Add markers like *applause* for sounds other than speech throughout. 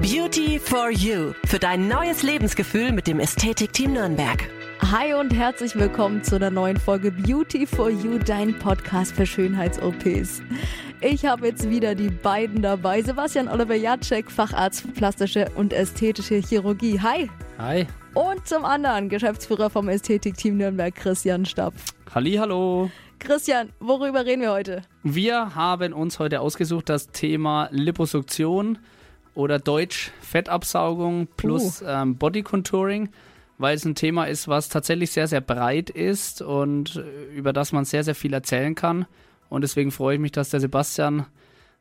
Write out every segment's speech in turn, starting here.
Beauty for You für dein neues Lebensgefühl mit dem Ästhetikteam Nürnberg. Hi und herzlich willkommen zu einer neuen Folge Beauty for You, dein Podcast für Schönheits-OPs. Ich habe jetzt wieder die beiden dabei. Sebastian Oliver Jacek, Facharzt für plastische und ästhetische Chirurgie. Hi. Hi. Und zum anderen Geschäftsführer vom Ästhetikteam Nürnberg, Christian Stapf. Halli, hallo. Christian, worüber reden wir heute? Wir haben uns heute ausgesucht das Thema Liposuktion oder Deutsch Fettabsaugung plus uh. ähm, Body Contouring, weil es ein Thema ist, was tatsächlich sehr, sehr breit ist und äh, über das man sehr, sehr viel erzählen kann. Und deswegen freue ich mich, dass der Sebastian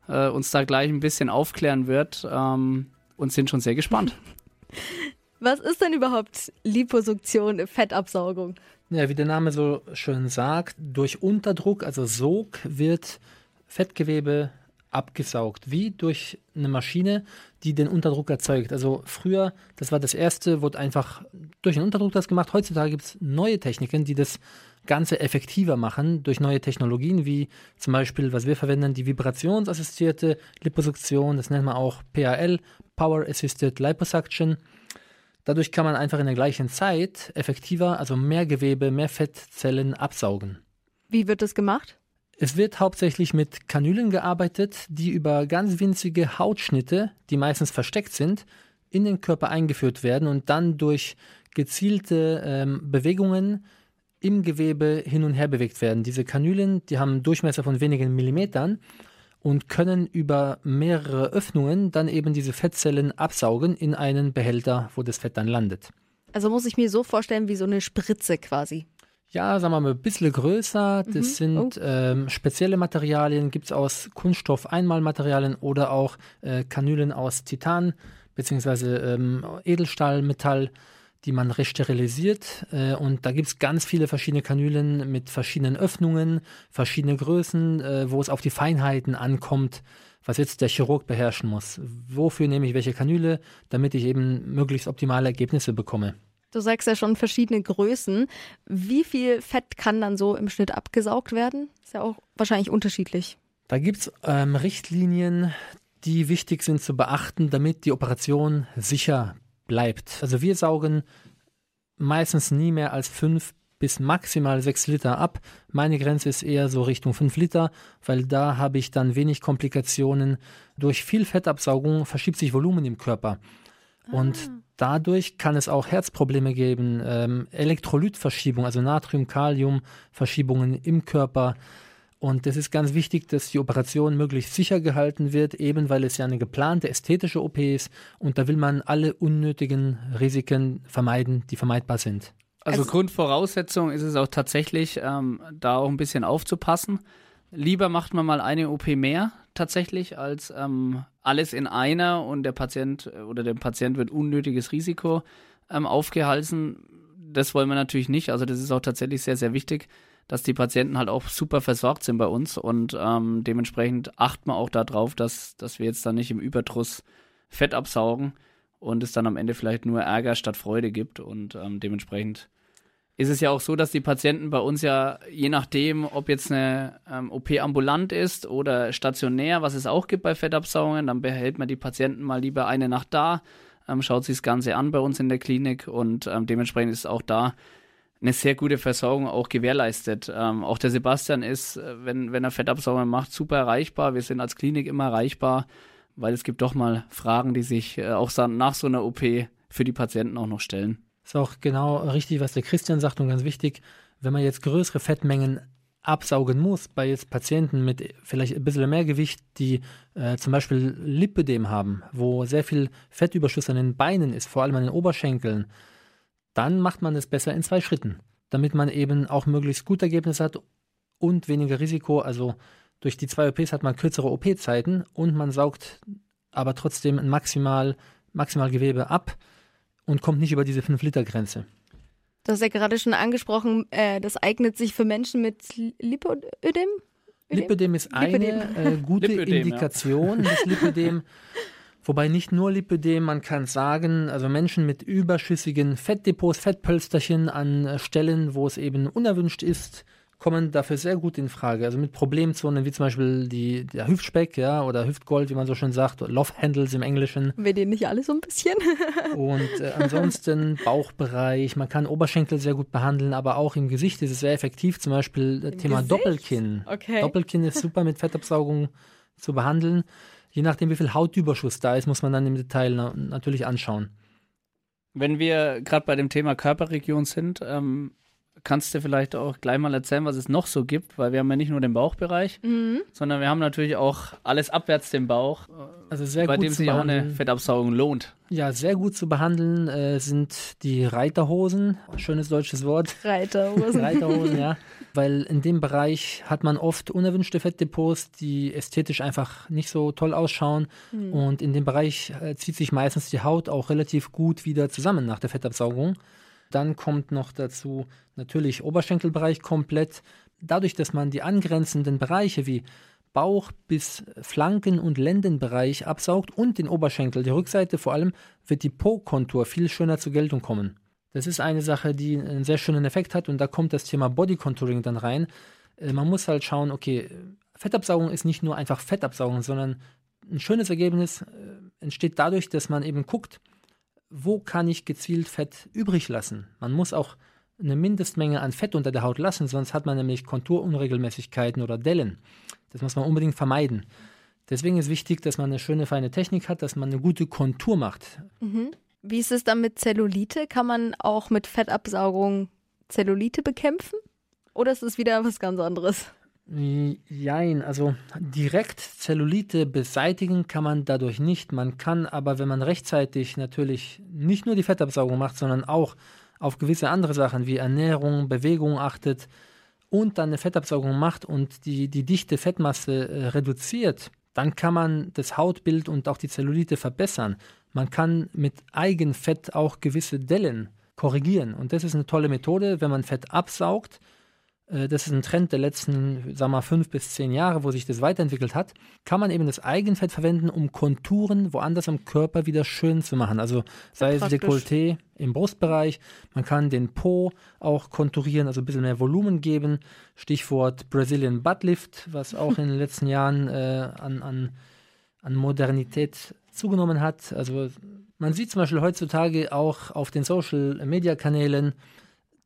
äh, uns da gleich ein bisschen aufklären wird ähm, und sind schon sehr gespannt. *laughs* Was ist denn überhaupt Liposuktion, Fettabsaugung? Ja, wie der Name so schön sagt, durch Unterdruck, also Sog, wird Fettgewebe abgesaugt, wie durch eine Maschine, die den Unterdruck erzeugt. Also früher, das war das erste, wurde einfach durch den Unterdruck das gemacht. Heutzutage gibt es neue Techniken, die das Ganze effektiver machen durch neue Technologien, wie zum Beispiel, was wir verwenden, die vibrationsassistierte Liposuktion, das nennt man auch PAL, Power Assisted Liposuction. Dadurch kann man einfach in der gleichen Zeit effektiver, also mehr Gewebe, mehr Fettzellen absaugen. Wie wird das gemacht? Es wird hauptsächlich mit Kanülen gearbeitet, die über ganz winzige Hautschnitte, die meistens versteckt sind, in den Körper eingeführt werden und dann durch gezielte ähm, Bewegungen im Gewebe hin und her bewegt werden. Diese Kanülen, die haben einen Durchmesser von wenigen Millimetern und können über mehrere Öffnungen dann eben diese Fettzellen absaugen in einen Behälter, wo das Fett dann landet. Also muss ich mir so vorstellen wie so eine Spritze quasi. Ja, sagen wir mal, ein bisschen größer. Das mhm. sind oh. ähm, spezielle Materialien, gibt es aus Kunststoff-Einmalmaterialien oder auch äh, Kanülen aus Titan bzw. Ähm, Edelstahlmetall die man resterilisiert. Äh, und da gibt es ganz viele verschiedene Kanülen mit verschiedenen Öffnungen, verschiedene Größen, äh, wo es auf die Feinheiten ankommt, was jetzt der Chirurg beherrschen muss. Wofür nehme ich welche Kanüle, damit ich eben möglichst optimale Ergebnisse bekomme. Du sagst ja schon verschiedene Größen. Wie viel Fett kann dann so im Schnitt abgesaugt werden? Ist ja auch wahrscheinlich unterschiedlich. Da gibt es ähm, Richtlinien, die wichtig sind zu beachten, damit die Operation sicher bleibt. Also wir saugen meistens nie mehr als fünf bis maximal sechs Liter ab. Meine Grenze ist eher so Richtung fünf Liter, weil da habe ich dann wenig Komplikationen. Durch viel Fettabsaugung verschiebt sich Volumen im Körper. Und ah. dadurch kann es auch Herzprobleme geben, ähm, Elektrolytverschiebung, also Natrium, Kalium, Verschiebungen im Körper. Und es ist ganz wichtig, dass die Operation möglichst sicher gehalten wird, eben weil es ja eine geplante ästhetische OP ist und da will man alle unnötigen Risiken vermeiden, die vermeidbar sind. Also, also Grundvoraussetzung ist es auch tatsächlich, ähm, da auch ein bisschen aufzupassen. Lieber macht man mal eine OP mehr tatsächlich als ähm, alles in einer und der Patient äh, oder dem Patient wird unnötiges Risiko ähm, aufgehalsen. Das wollen wir natürlich nicht. Also das ist auch tatsächlich sehr, sehr wichtig dass die Patienten halt auch super versorgt sind bei uns und ähm, dementsprechend achten wir auch darauf, dass, dass wir jetzt dann nicht im Überdruss Fett absaugen und es dann am Ende vielleicht nur Ärger statt Freude gibt und ähm, dementsprechend ist es ja auch so, dass die Patienten bei uns ja, je nachdem, ob jetzt eine ähm, OP ambulant ist oder stationär, was es auch gibt bei Fettabsaugungen, dann behält man die Patienten mal lieber eine Nacht da, ähm, schaut sich das Ganze an bei uns in der Klinik und ähm, dementsprechend ist auch da eine sehr gute Versorgung auch gewährleistet. Ähm, auch der Sebastian ist, äh, wenn, wenn er Fettabsaugung macht, super erreichbar. Wir sind als Klinik immer erreichbar, weil es gibt doch mal Fragen, die sich äh, auch nach so einer OP für die Patienten auch noch stellen. Ist auch genau richtig, was der Christian sagt und ganz wichtig, wenn man jetzt größere Fettmengen absaugen muss bei jetzt Patienten mit vielleicht ein bisschen mehr Gewicht, die äh, zum Beispiel Lipödem haben, wo sehr viel Fettüberschuss an den Beinen ist, vor allem an den Oberschenkeln, dann macht man es besser in zwei Schritten, damit man eben auch möglichst gute Ergebnisse hat und weniger Risiko. Also durch die zwei OPs hat man kürzere OP-Zeiten und man saugt aber trotzdem maximal, maximal Gewebe ab und kommt nicht über diese 5-Liter-Grenze. Du hast ja gerade schon angesprochen, äh, das eignet sich für Menschen mit Lipödem. Lipödem ist eine Lipödem. Äh, gute Lipödem, Indikation. Ja. Das Lipödem Wobei nicht nur Lipödem, man kann sagen, also Menschen mit überschüssigen Fettdepots, Fettpölsterchen an Stellen, wo es eben unerwünscht ist, kommen dafür sehr gut in Frage. Also mit Problemzonen wie zum Beispiel die, der Hüftspeck, ja, oder Hüftgold, wie man so schön sagt, Love Handles im Englischen. Wir den nicht alle so ein bisschen. *laughs* Und äh, ansonsten Bauchbereich, man kann Oberschenkel sehr gut behandeln, aber auch im Gesicht ist es sehr effektiv. Zum Beispiel das Thema Gesicht? Doppelkinn. Okay. Doppelkinn ist super mit Fettabsaugung zu behandeln. Je nachdem, wie viel Hautüberschuss da ist, muss man dann im Detail na natürlich anschauen. Wenn wir gerade bei dem Thema Körperregion sind, ähm, kannst du vielleicht auch gleich mal erzählen, was es noch so gibt, weil wir haben ja nicht nur den Bauchbereich, Mhm. sondern wir haben natürlich auch alles abwärts dem Bauch, Also sehr bei gut dem sich auch eine. Fettabsaugung lohnt. Ja, sehr gut zu behandeln äh, sind die Reiterhosen. Schönes deutsches Wort. Reiterhosen. *laughs* Reiterhosen, ja. Weil in dem Bereich hat man oft unerwünschte Fettdepots, die ästhetisch einfach nicht so toll ausschauen. Und in dem Bereich äh, zieht sich meistens die Haut auch relativ gut wieder zusammen nach der Fettabsaugung. Dann kommt noch dazu natürlich Oberschenkelbereich komplett. Dadurch, dass man die angrenzenden Bereiche wie Bauch bis Flanken- und Lendenbereich absaugt und den Oberschenkel, die Rückseite vor allem, wird die Po-Kontur viel schöner zur Geltung kommen. Das ist eine Sache, die einen sehr schönen Effekt hat und da kommt das Thema Body Contouring dann rein. Äh, Man muss halt schauen, okay, Fettabsaugung ist nicht nur einfach Fettabsaugung, sondern ein schönes Ergebnis äh, entsteht dadurch, dass man eben guckt, wo kann ich gezielt Fett übrig lassen. Man muss auch eine Mindestmenge an Fett unter der Haut lassen, sonst hat man nämlich Konturunregelmäßigkeiten oder Dellen. Das muss man unbedingt vermeiden. Deswegen ist wichtig, dass man eine schöne, feine Technik hat, dass man eine gute Kontur macht. Wie ist es dann mit Zellulite? Kann man auch mit Fettabsaugung Zellulite bekämpfen? Oder ist es wieder was ganz anderes? Jein, also direkt Zellulite beseitigen kann man dadurch nicht. Man kann aber, wenn man rechtzeitig natürlich nicht nur die Fettabsaugung macht, sondern auch auf gewisse andere Sachen wie Ernährung, Bewegung achtet und dann eine Fettabsaugung macht und die, die dichte Fettmasse äh, reduziert, dann kann man das Hautbild und auch die Zellulite verbessern. Man kann mit Eigenfett auch gewisse Dellen korrigieren. Und das ist eine tolle Methode, wenn man Fett absaugt. Äh, Das ist ein Trend der letzten, wir mal, fünf bis zehn Jahre, wo sich das weiterentwickelt hat. Kann man eben das Eigenfett verwenden, um Konturen woanders am Körper wieder schön zu machen. Also sei es. Dekolleté im Brustbereich, man kann den Po auch konturieren, also ein bisschen mehr Volumen geben. Stichwort Brazilian Butt Lift, was auch in den *laughs* letzten Jahren äh, an, an, an Modernität zugenommen hat. Also man sieht zum Beispiel heutzutage auch auf den Social-Media-Kanälen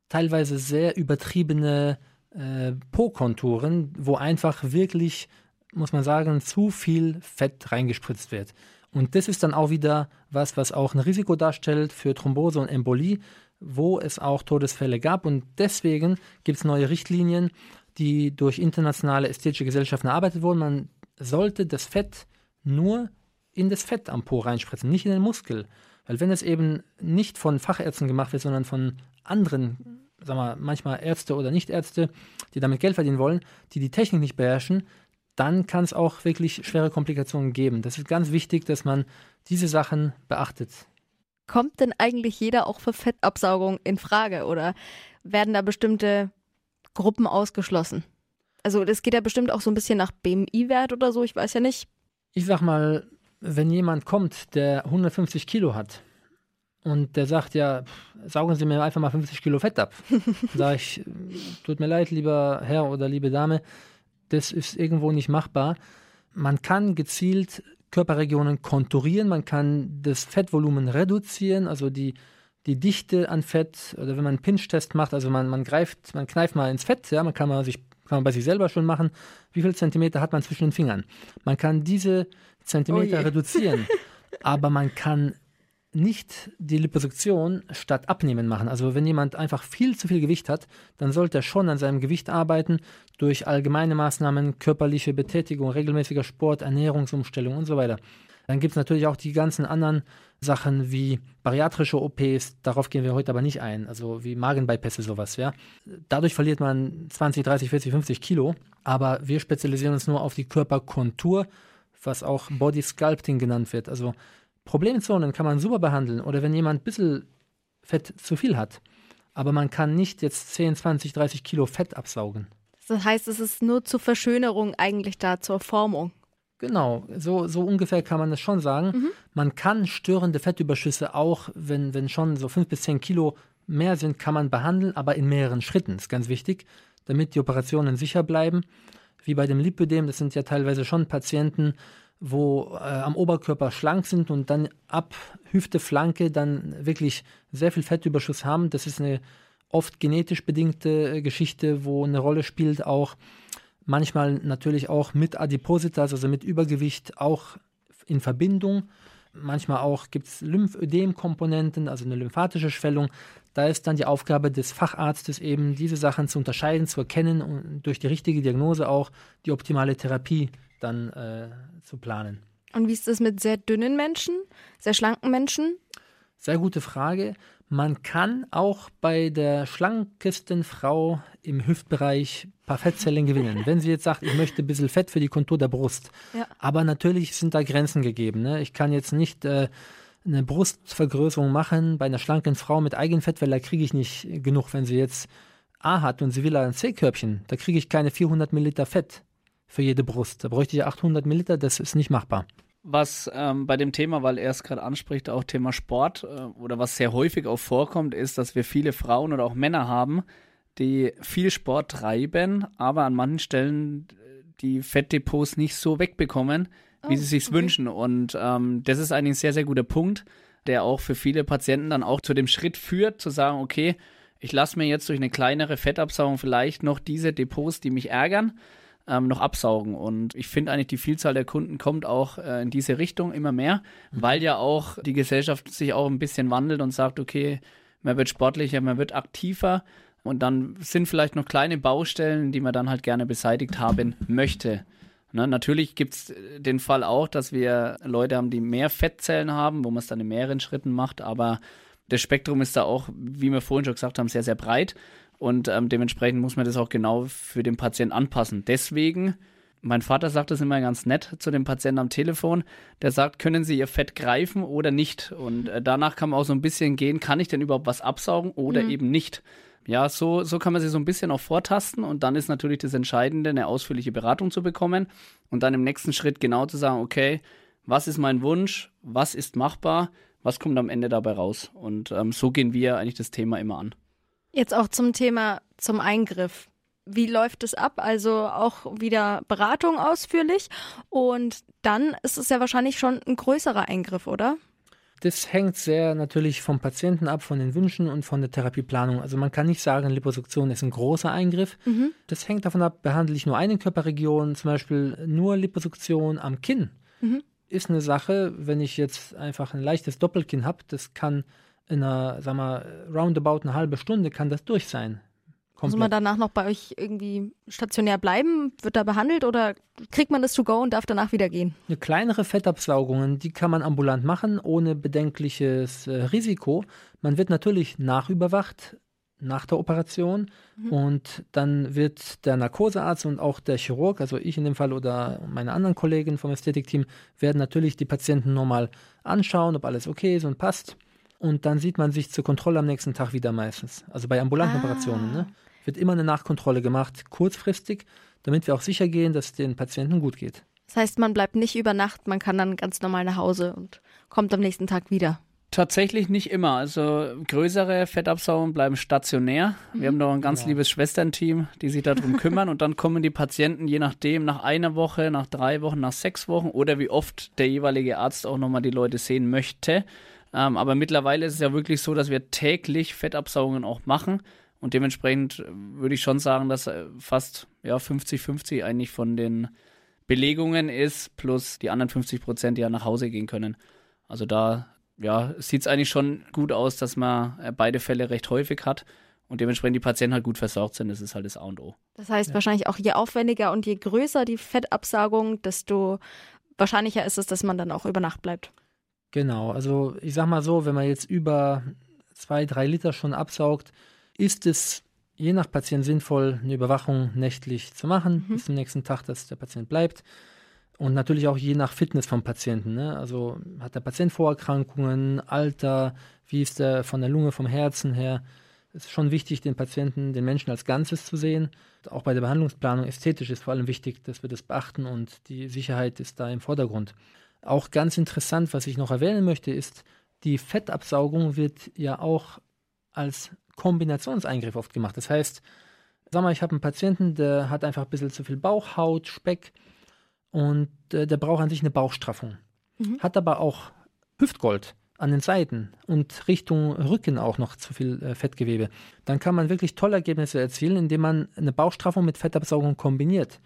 teilweise sehr übertriebene äh, Po-Konturen, wo einfach wirklich, muss man sagen, zu viel Fett reingespritzt wird. Und das ist dann auch wieder was, was auch ein Risiko darstellt für Thrombose und Embolie, wo es auch Todesfälle gab. Und deswegen gibt es neue Richtlinien, die durch internationale ästhetische Gesellschaften erarbeitet wurden. Man sollte das Fett nur in das Fett am Po reinspritzen, nicht in den Muskel. Weil wenn es eben nicht von Fachärzten gemacht wird, sondern von anderen, sagen wir manchmal Ärzte oder Nichtärzte, die damit Geld verdienen wollen, die die Technik nicht beherrschen, dann kann es auch wirklich schwere Komplikationen geben. Das ist ganz wichtig, dass man diese Sachen beachtet. Kommt denn eigentlich jeder auch für Fettabsaugung in Frage oder werden da bestimmte Gruppen ausgeschlossen? Also das geht ja bestimmt auch so ein bisschen nach BMI-Wert oder so, ich weiß ja nicht. Ich sag mal, wenn jemand kommt, der 150 Kilo hat und der sagt, ja, pff, saugen Sie mir einfach mal 50 Kilo Fett ab, *laughs* sage ich, tut mir leid, lieber Herr oder liebe Dame, das ist irgendwo nicht machbar. Man kann gezielt Körperregionen konturieren, man kann das Fettvolumen reduzieren, also die, die Dichte an Fett, oder wenn man einen Pinch-Test macht, also man, man greift, man kneift mal ins Fett, ja, man kann man sich kann man bei sich selber schon machen, wie viel Zentimeter hat man zwischen den Fingern. Man kann diese Zentimeter Oh reduzieren, *laughs* aber man kann nicht die Liposuktion statt Abnehmen machen. Also wenn jemand einfach viel zu viel Gewicht hat, dann sollte er schon an seinem Gewicht arbeiten durch allgemeine Maßnahmen, körperliche Betätigung, regelmäßiger Sport, Ernährungsumstellung und so weiter. Dann gibt es natürlich auch die ganzen anderen Sachen wie bariatrische OPs, darauf gehen wir heute aber nicht ein, also wie Magenbypässe, sowas, ja. Dadurch verliert man 20, 30, 40, 50 Kilo, aber wir spezialisieren uns nur auf die Körperkontur, was auch Body Sculpting genannt wird. Also Problemzonen kann man super behandeln oder wenn jemand ein bisschen Fett zu viel hat, aber man kann nicht jetzt 10, 20, 30 Kilo Fett absaugen. Das heißt, es ist nur zur Verschönerung eigentlich da, zur Formung. Genau, so, so ungefähr kann man das schon sagen. Man kann störende Fettüberschüsse auch, wenn, wenn schon so fünf bis zehn Kilo mehr sind, kann man behandeln, aber in mehreren Schritten. ist ganz wichtig. damit die Operationen sicher bleiben. Wie bei dem Lipödem, das sind ja teilweise schon Patienten, wo äh, am Oberkörper schlank sind und dann ab Hüfte, Flanke dann wirklich sehr viel Fettüberschuss haben. Das ist eine oft genetisch bedingte äh, Geschichte, wo eine Rolle spielt auch manchmal natürlich auch mit Adipositas, also mit Übergewicht, auch in Verbindung. Manchmal auch gibt es Lymphödem-Komponenten, also eine lymphatische Schwellung. Da ist dann die Aufgabe des Facharztes eben, diese Sachen zu unterscheiden, zu erkennen und durch die richtige Diagnose auch die optimale Therapie dann äh, zu planen. Und wie ist das mit sehr dünnen Menschen, sehr schlanken Menschen? Sehr gute Frage. Man kann auch bei der schlankesten Frau im Hüftbereich ein paar Fettzellen gewinnen. Wenn sie jetzt sagt, ich möchte ein bisschen Fett für die Kontur der Brust. Ja. Aber natürlich sind da Grenzen gegeben. Ne? Ich kann jetzt nicht äh, eine Brustvergrößerung machen bei einer schlanken Frau mit Eigenfett, weil da kriege ich nicht genug. Wenn sie jetzt A hat und sie will ein C-Körbchen, da kriege ich keine 400 Milliliter Fett für jede Brust. Da bräuchte ich 800 Milliliter, das ist nicht machbar was ähm, bei dem Thema, weil er es gerade anspricht, auch Thema Sport äh, oder was sehr häufig auch vorkommt, ist, dass wir viele Frauen oder auch Männer haben, die viel Sport treiben, aber an manchen Stellen äh, die Fettdepots nicht so wegbekommen, wie oh, sie sich okay. wünschen. Und ähm, das ist eigentlich ein sehr, sehr guter Punkt, der auch für viele Patienten dann auch zu dem Schritt führt, zu sagen, okay, ich lasse mir jetzt durch eine kleinere Fettabsaugung vielleicht noch diese Depots, die mich ärgern, ähm, noch absaugen. Und ich finde eigentlich, die Vielzahl der Kunden kommt auch äh, in diese Richtung immer mehr, mhm. weil ja auch die Gesellschaft sich auch ein bisschen wandelt und sagt, okay, man wird sportlicher, man wird aktiver. Und dann sind vielleicht noch kleine Baustellen, die man dann halt gerne beseitigt haben möchte. Ne, natürlich gibt es den Fall auch, dass wir Leute haben, die mehr Fettzellen haben, wo man es dann in mehreren Schritten macht, aber das Spektrum ist da auch, wie wir vorhin schon gesagt haben, sehr, sehr breit. Und ähm, dementsprechend muss man das auch genau für den Patienten anpassen. Deswegen, mein Vater sagt das immer ganz nett zu dem Patienten am Telefon. Der sagt, können Sie Ihr Fett greifen oder nicht? Und äh, danach kann man auch so ein bisschen gehen, kann ich denn überhaupt was absaugen oder mhm. eben nicht? Ja, so, so kann man sich so ein bisschen auch vortasten und dann ist natürlich das Entscheidende, eine ausführliche Beratung zu bekommen und dann im nächsten Schritt genau zu sagen, okay, was ist mein Wunsch, was ist machbar, was kommt am Ende dabei raus? Und ähm, so gehen wir eigentlich das Thema immer an. Jetzt auch zum Thema zum Eingriff. Wie läuft es ab? Also auch wieder Beratung ausführlich und dann ist es ja wahrscheinlich schon ein größerer Eingriff, oder? Das hängt sehr natürlich vom Patienten ab, von den Wünschen und von der Therapieplanung. Also man kann nicht sagen, Liposuktion ist ein großer Eingriff. Mhm. Das hängt davon ab, behandle ich nur eine Körperregion, zum Beispiel nur Liposuktion am Kinn. Mhm. Ist eine Sache, wenn ich jetzt einfach ein leichtes Doppelkinn habe, das kann in einer, sag mal, roundabout eine halbe Stunde kann das durch sein. Komplett. Muss man danach noch bei euch irgendwie stationär bleiben? Wird da behandelt oder kriegt man das to go und darf danach wieder gehen? Eine kleinere Fettabsaugungen, die kann man ambulant machen, ohne bedenkliches äh, Risiko. Man wird natürlich nachüberwacht nach der Operation mhm. und dann wird der Narkosearzt und auch der Chirurg, also ich in dem Fall oder meine anderen Kollegen vom Ästhetikteam, werden natürlich die Patienten nochmal anschauen, ob alles okay ist und passt und dann sieht man sich zur Kontrolle am nächsten Tag wieder meistens. Also bei ambulanten ah. Operationen ne? wird immer eine Nachkontrolle gemacht, kurzfristig, damit wir auch sicher gehen, dass es den Patienten gut geht. Das heißt, man bleibt nicht über Nacht, man kann dann ganz normal nach Hause und kommt am nächsten Tag wieder. Tatsächlich nicht immer. Also größere Fettabsaugungen bleiben stationär. Wir mhm. haben noch ein ganz ja. liebes Schwesternteam, die sich darum *laughs* kümmern. und dann kommen die Patienten je nachdem nach einer Woche, nach drei Wochen, nach sechs Wochen oder wie oft der jeweilige Arzt auch nochmal die Leute sehen möchte. Ähm, aber mittlerweile ist es ja wirklich so, dass wir täglich Fettabsaugungen auch machen. Und dementsprechend äh, würde ich schon sagen, dass äh, fast ja, 50-50 eigentlich von den Belegungen ist, plus die anderen 50 Prozent, die ja nach Hause gehen können. Also da ja, sieht es eigentlich schon gut aus, dass man äh, beide Fälle recht häufig hat und dementsprechend die Patienten halt gut versorgt sind. Das ist halt das A und O. Das heißt ja. wahrscheinlich auch je aufwendiger und je größer die Fettabsaugung, desto wahrscheinlicher ist es, dass man dann auch über Nacht bleibt. Genau, also ich sag mal so, wenn man jetzt über zwei, drei Liter schon absaugt, ist es je nach Patient sinnvoll, eine Überwachung nächtlich zu machen, mhm. bis zum nächsten Tag, dass der Patient bleibt. Und natürlich auch je nach Fitness vom Patienten. Ne? Also hat der Patient Vorerkrankungen, Alter, wie ist der von der Lunge, vom Herzen her. Es ist schon wichtig, den Patienten, den Menschen als Ganzes zu sehen. Auch bei der Behandlungsplanung ästhetisch ist vor allem wichtig, dass wir das beachten und die Sicherheit ist da im Vordergrund. Auch ganz interessant, was ich noch erwähnen möchte, ist, die Fettabsaugung wird ja auch als Kombinationseingriff oft gemacht. Das heißt, Sag mal, ich habe einen Patienten, der hat einfach ein bisschen zu viel Bauchhaut, Speck und äh, der braucht an sich eine Bauchstraffung. Mhm. Hat aber auch Hüftgold an den Seiten und Richtung Rücken auch noch zu viel äh, Fettgewebe. Dann kann man wirklich tolle Ergebnisse erzielen, indem man eine Bauchstraffung mit Fettabsaugung kombiniert.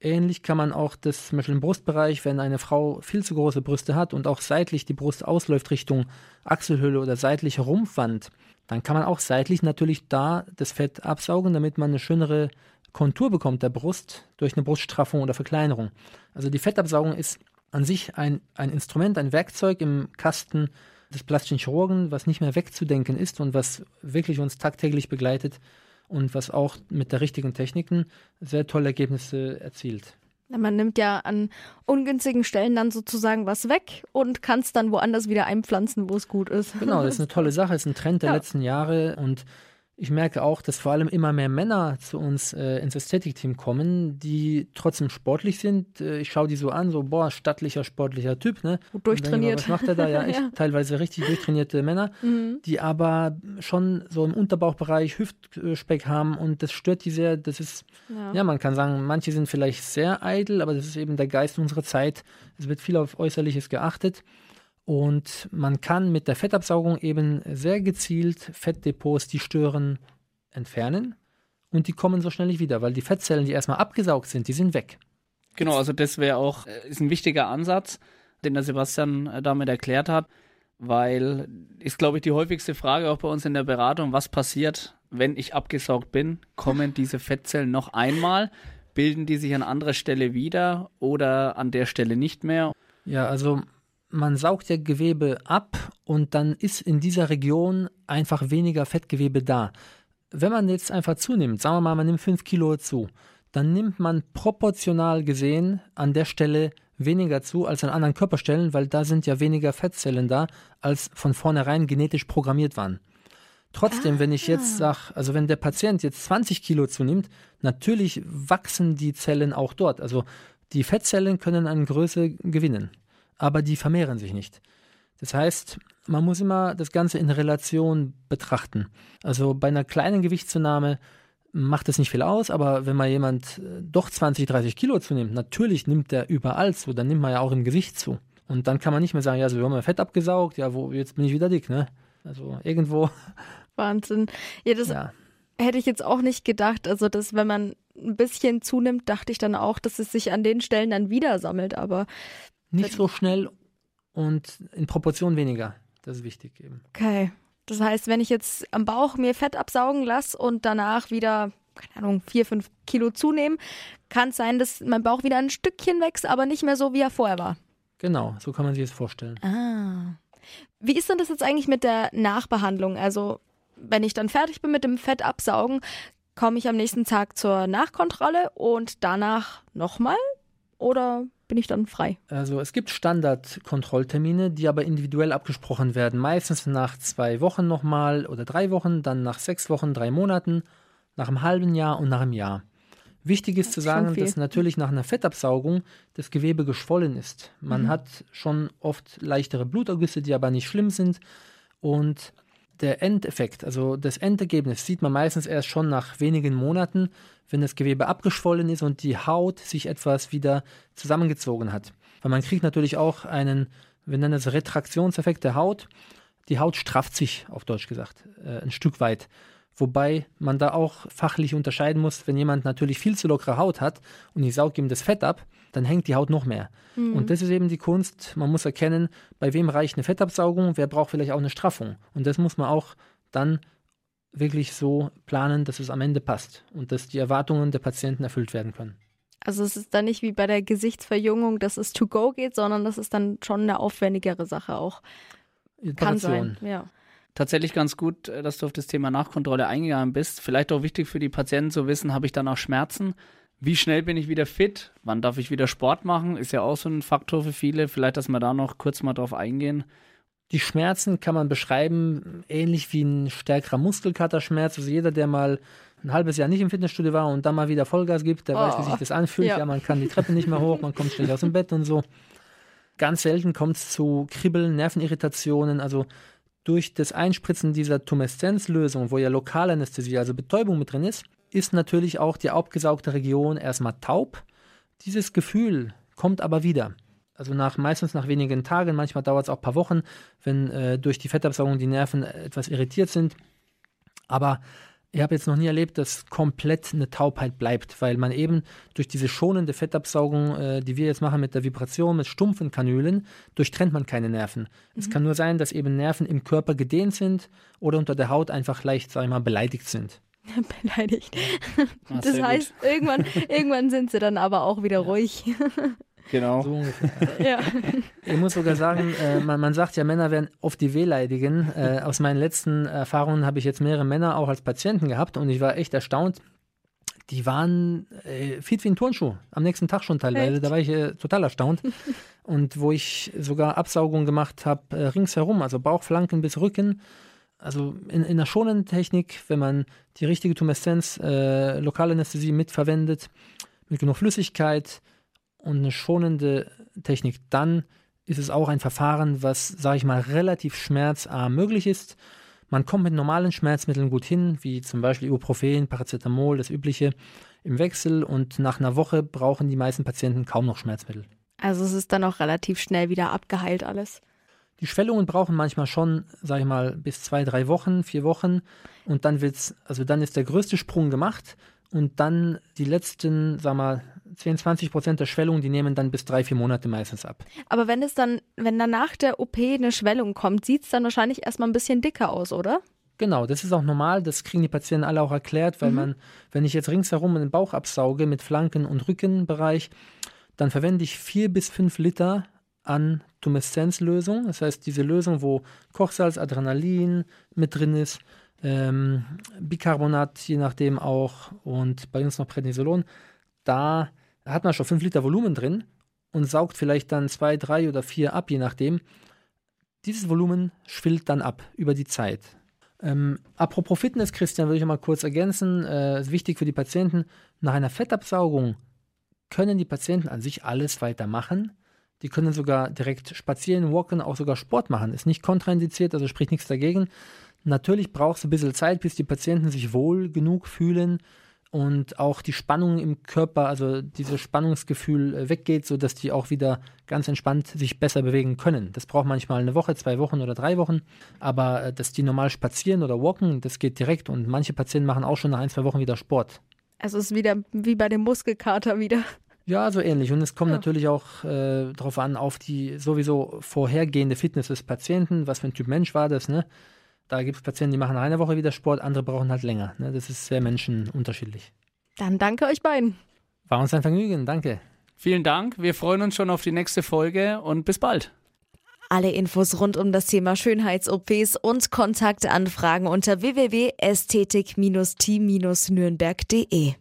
Ähnlich kann man auch das zum Beispiel im Brustbereich, wenn eine Frau viel zu große Brüste hat und auch seitlich die Brust ausläuft Richtung Achselhöhle oder seitliche Rumpfwand, dann kann man auch seitlich natürlich da das Fett absaugen, damit man eine schönere Kontur bekommt der Brust durch eine Bruststraffung oder Verkleinerung. Also die Fettabsaugung ist an sich ein, ein Instrument, ein Werkzeug im Kasten des plastischen Chirurgen, was nicht mehr wegzudenken ist und was wirklich uns tagtäglich begleitet und was auch mit der richtigen Techniken sehr tolle Ergebnisse erzielt. Man nimmt ja an ungünstigen Stellen dann sozusagen was weg und kann es dann woanders wieder einpflanzen, wo es gut ist. Genau, das ist eine *laughs* tolle Sache, das ist ein Trend der ja. letzten Jahre und ich merke auch, dass vor allem immer mehr Männer zu uns äh, ins Ästhetikteam kommen, die trotzdem sportlich sind. Äh, ich schaue die so an, so, boah, stattlicher, sportlicher Typ, ne? Gut durchtrainiert. Mal, was macht er da? Ja, *laughs* echt ja. teilweise richtig durchtrainierte Männer, *laughs* mhm. die aber schon so im Unterbauchbereich Hüftspeck haben und das stört die sehr. Das ist, ja. ja, man kann sagen, manche sind vielleicht sehr eitel, aber das ist eben der Geist unserer Zeit. Es wird viel auf Äußerliches geachtet. Und man kann mit der Fettabsaugung eben sehr gezielt Fettdepots, die stören, entfernen. Und die kommen so schnell nicht wieder, weil die Fettzellen, die erstmal abgesaugt sind, die sind weg. Genau, also das wäre auch äh, ist ein wichtiger Ansatz, den der Sebastian äh, damit erklärt hat, weil ist, glaube ich, die häufigste Frage auch bei uns in der Beratung, was passiert, wenn ich abgesaugt bin? Kommen *laughs* diese Fettzellen noch einmal? Bilden die sich an anderer Stelle wieder oder an der Stelle nicht mehr? Ja, also man saugt ja Gewebe ab und dann ist in dieser Region einfach weniger Fettgewebe da. Wenn man jetzt einfach zunimmt, sagen wir mal, man nimmt 5 Kilo zu, dann nimmt man proportional gesehen an der Stelle weniger zu als an anderen Körperstellen, weil da sind ja weniger Fettzellen da, als von vornherein genetisch programmiert waren. Trotzdem, ah. wenn ich jetzt ah. sage, also wenn der Patient jetzt 20 Kilo zunimmt, natürlich wachsen die Zellen auch dort. Also die Fettzellen können an Größe gewinnen aber die vermehren sich nicht. Das heißt, man muss immer das Ganze in Relation betrachten. Also bei einer kleinen Gewichtszunahme macht es nicht viel aus, aber wenn mal jemand äh, doch 20, 30 Kilo zunimmt, natürlich nimmt der überall zu, dann nimmt man ja auch im Gewicht zu. Und dann kann man nicht mehr sagen, ja, so, wir haben ja Fett abgesaugt, ja, wo, jetzt bin ich wieder dick, ne? Also irgendwo. *laughs* Wahnsinn. Ja, das ja. hätte ich jetzt auch nicht gedacht. Also, dass wenn man ein bisschen zunimmt, dachte ich dann auch, dass es sich an den Stellen dann wieder sammelt, aber nicht so schnell und in Proportion weniger. Das ist wichtig eben. Okay. Das heißt, wenn ich jetzt am Bauch mir Fett absaugen lasse und danach wieder, keine Ahnung, vier, fünf Kilo zunehmen, kann es sein, dass mein Bauch wieder ein Stückchen wächst, aber nicht mehr so, wie er vorher war. Genau, so kann man sich das vorstellen. Ah. Wie ist denn das jetzt eigentlich mit der Nachbehandlung? Also, wenn ich dann fertig bin mit dem Fett absaugen, komme ich am nächsten Tag zur Nachkontrolle und danach nochmal? Oder bin ich dann frei. Also es gibt Standardkontrolltermine, die aber individuell abgesprochen werden. Meistens nach zwei Wochen nochmal oder drei Wochen, dann nach sechs Wochen, drei Monaten, nach einem halben Jahr und nach einem Jahr. Wichtig ist zu sagen, dass natürlich nach einer Fettabsaugung das Gewebe geschwollen ist. Man mhm. hat schon oft leichtere Blutergüsse, die aber nicht schlimm sind. Und der Endeffekt, also das Endergebnis, sieht man meistens erst schon nach wenigen Monaten, wenn das Gewebe abgeschwollen ist und die Haut sich etwas wieder zusammengezogen hat. Weil man kriegt natürlich auch einen, wir nennen es Retraktionseffekt der Haut. Die Haut strafft sich, auf Deutsch gesagt, äh, ein Stück weit. Wobei man da auch fachlich unterscheiden muss, wenn jemand natürlich viel zu lockere Haut hat und ich sauge ihm das Fett ab, dann hängt die Haut noch mehr. Mhm. Und das ist eben die Kunst. Man muss erkennen, bei wem reicht eine Fettabsaugung, wer braucht vielleicht auch eine Straffung. Und das muss man auch dann wirklich so planen, dass es am Ende passt und dass die Erwartungen der Patienten erfüllt werden können. Also es ist dann nicht wie bei der Gesichtsverjüngung, dass es to go geht, sondern das ist dann schon eine aufwendigere Sache auch. Kann sein, ja. Tatsächlich ganz gut, äh, dass du auf das Thema Nachkontrolle eingegangen bist. Vielleicht auch wichtig für die Patienten zu wissen, habe ich dann auch Schmerzen? Wie schnell bin ich wieder fit? Wann darf ich wieder Sport machen? Ist ja auch so ein Faktor für viele. Vielleicht, dass wir da noch kurz mal drauf eingehen. Die Schmerzen kann man beschreiben, ähnlich wie ein stärkerer Muskelkaterschmerz. Also jeder, der mal ein halbes Jahr nicht im Fitnessstudio war und dann mal wieder Vollgas gibt, der oh. weiß, wie sich das anfühlt. Ja. ja, man kann die Treppe nicht mehr hoch, man kommt schlecht aus dem Bett und so. Ganz selten kommt es zu Kribbeln, Nervenirritationen. Also durch das Einspritzen dieser Tumeszenzlösung, wo ja Lokalanästhesie, also Betäubung mit drin ist, ist natürlich auch die abgesaugte Region erstmal taub. Dieses Gefühl kommt aber wieder. Also nach, meistens nach wenigen Tagen, manchmal dauert es auch ein paar Wochen, wenn äh, durch die Fettabsaugung die Nerven etwas irritiert sind. Aber ich habe jetzt noch nie erlebt, dass komplett eine Taubheit bleibt, weil man eben durch diese schonende Fettabsaugung, äh, die wir jetzt machen mit der Vibration, mit stumpfen Kanülen, durchtrennt man keine Nerven. Mhm. Es kann nur sein, dass eben Nerven im Körper gedehnt sind oder unter der Haut einfach leicht, sag ich mal, beleidigt sind. *laughs* beleidigt. Das heißt, irgendwann, *laughs* irgendwann sind sie dann aber auch wieder ruhig. *laughs* Genau. So ja. Ich muss sogar sagen, äh, man, man, sagt ja, Männer werden oft die Wehleidigen. Äh, aus meinen letzten Erfahrungen habe ich jetzt mehrere Männer auch als Patienten gehabt und ich war echt erstaunt. Die waren äh, fit wie ein Turnschuh, am nächsten Tag schon teilweise. Echt? Da war ich äh, total erstaunt. und wo ich sogar Absaugungen gemacht habe, äh, ringsherum, also Bauchflanken bis Rücken. Also in, in einer schonenden Technik, wenn man die richtige Tumeszenz, äh, Lokalanästhesie mitverwendet, mit genug Flüssigkeit, und eine schonende Technik, dann ist es auch ein Verfahren, was, sage ich mal, relativ schmerzarm möglich ist. Man kommt mit normalen Schmerzmitteln gut hin, wie zum Beispiel Ibuprofen, Paracetamol, das übliche im Wechsel und nach einer Woche brauchen die meisten Patienten kaum noch Schmerzmittel. Also es ist dann auch relativ schnell wieder abgeheilt alles. Die Schwellungen brauchen manchmal schon, sage ich mal, bis zwei, drei Wochen, vier Wochen und dann wird's, also dann ist der größte Sprung gemacht und dann die letzten, sag mal, 10, 20 Prozent der Schwellung, die nehmen dann bis drei, vier Monate meistens ab. Aber wenn es dann, wenn dann nach der OP eine Schwellung kommt, sieht es dann wahrscheinlich erstmal ein bisschen dicker aus, oder? Genau, das ist auch normal, das kriegen die Patienten alle auch erklärt, weil mhm. man, wenn ich jetzt ringsherum den Bauch absauge mit Flanken- und Rückenbereich, dann verwende ich vier bis fünf Liter an Tumeszenzlösung. Das heißt, diese Lösung, wo Kochsalz, Adrenalin mit drin ist, ähm, Bicarbonat, je nachdem auch, und bei uns noch Prednisolon, da hat man schon 5 Liter Volumen drin und saugt vielleicht dann 2, 3 oder 4 ab, je nachdem. Dieses Volumen schwillt dann ab über die Zeit. Ähm, apropos Fitness, Christian, würde ich mal kurz ergänzen, äh, ist wichtig für die Patienten. Nach einer Fettabsaugung können die Patienten an sich alles weitermachen. Die können sogar direkt spazieren, walken, auch sogar Sport machen. Ist nicht kontraindiziert, also spricht nichts dagegen. Natürlich braucht es ein bisschen Zeit, bis die Patienten sich wohl genug fühlen und auch die Spannung im Körper, also dieses Spannungsgefühl äh, weggeht, sodass die auch wieder ganz entspannt sich besser bewegen können. Das braucht manchmal eine Woche, zwei Wochen oder drei Wochen, aber äh, dass die normal spazieren oder walken, das geht direkt und manche Patienten machen auch schon nach ein, zwei Wochen wieder Sport. Also es ist wieder wie bei dem Muskelkater wieder. Ja, so ähnlich. Und es kommt ja. natürlich auch äh, darauf an, auf die sowieso vorhergehende Fitness des Patienten. Was für ein Typ Mensch war das, ne? Da gibt es Patienten, die machen eine Woche wieder Sport, andere brauchen halt länger. Ne? Das ist sehr menschenunterschiedlich. Dann danke euch beiden. War uns ein Vergnügen, danke. Vielen Dank. Wir freuen uns schon auf die nächste Folge und bis bald. Alle Infos rund um das Thema Schönheits-OPs und Kontaktanfragen unter www.ästhetik-team-nürnberg.de.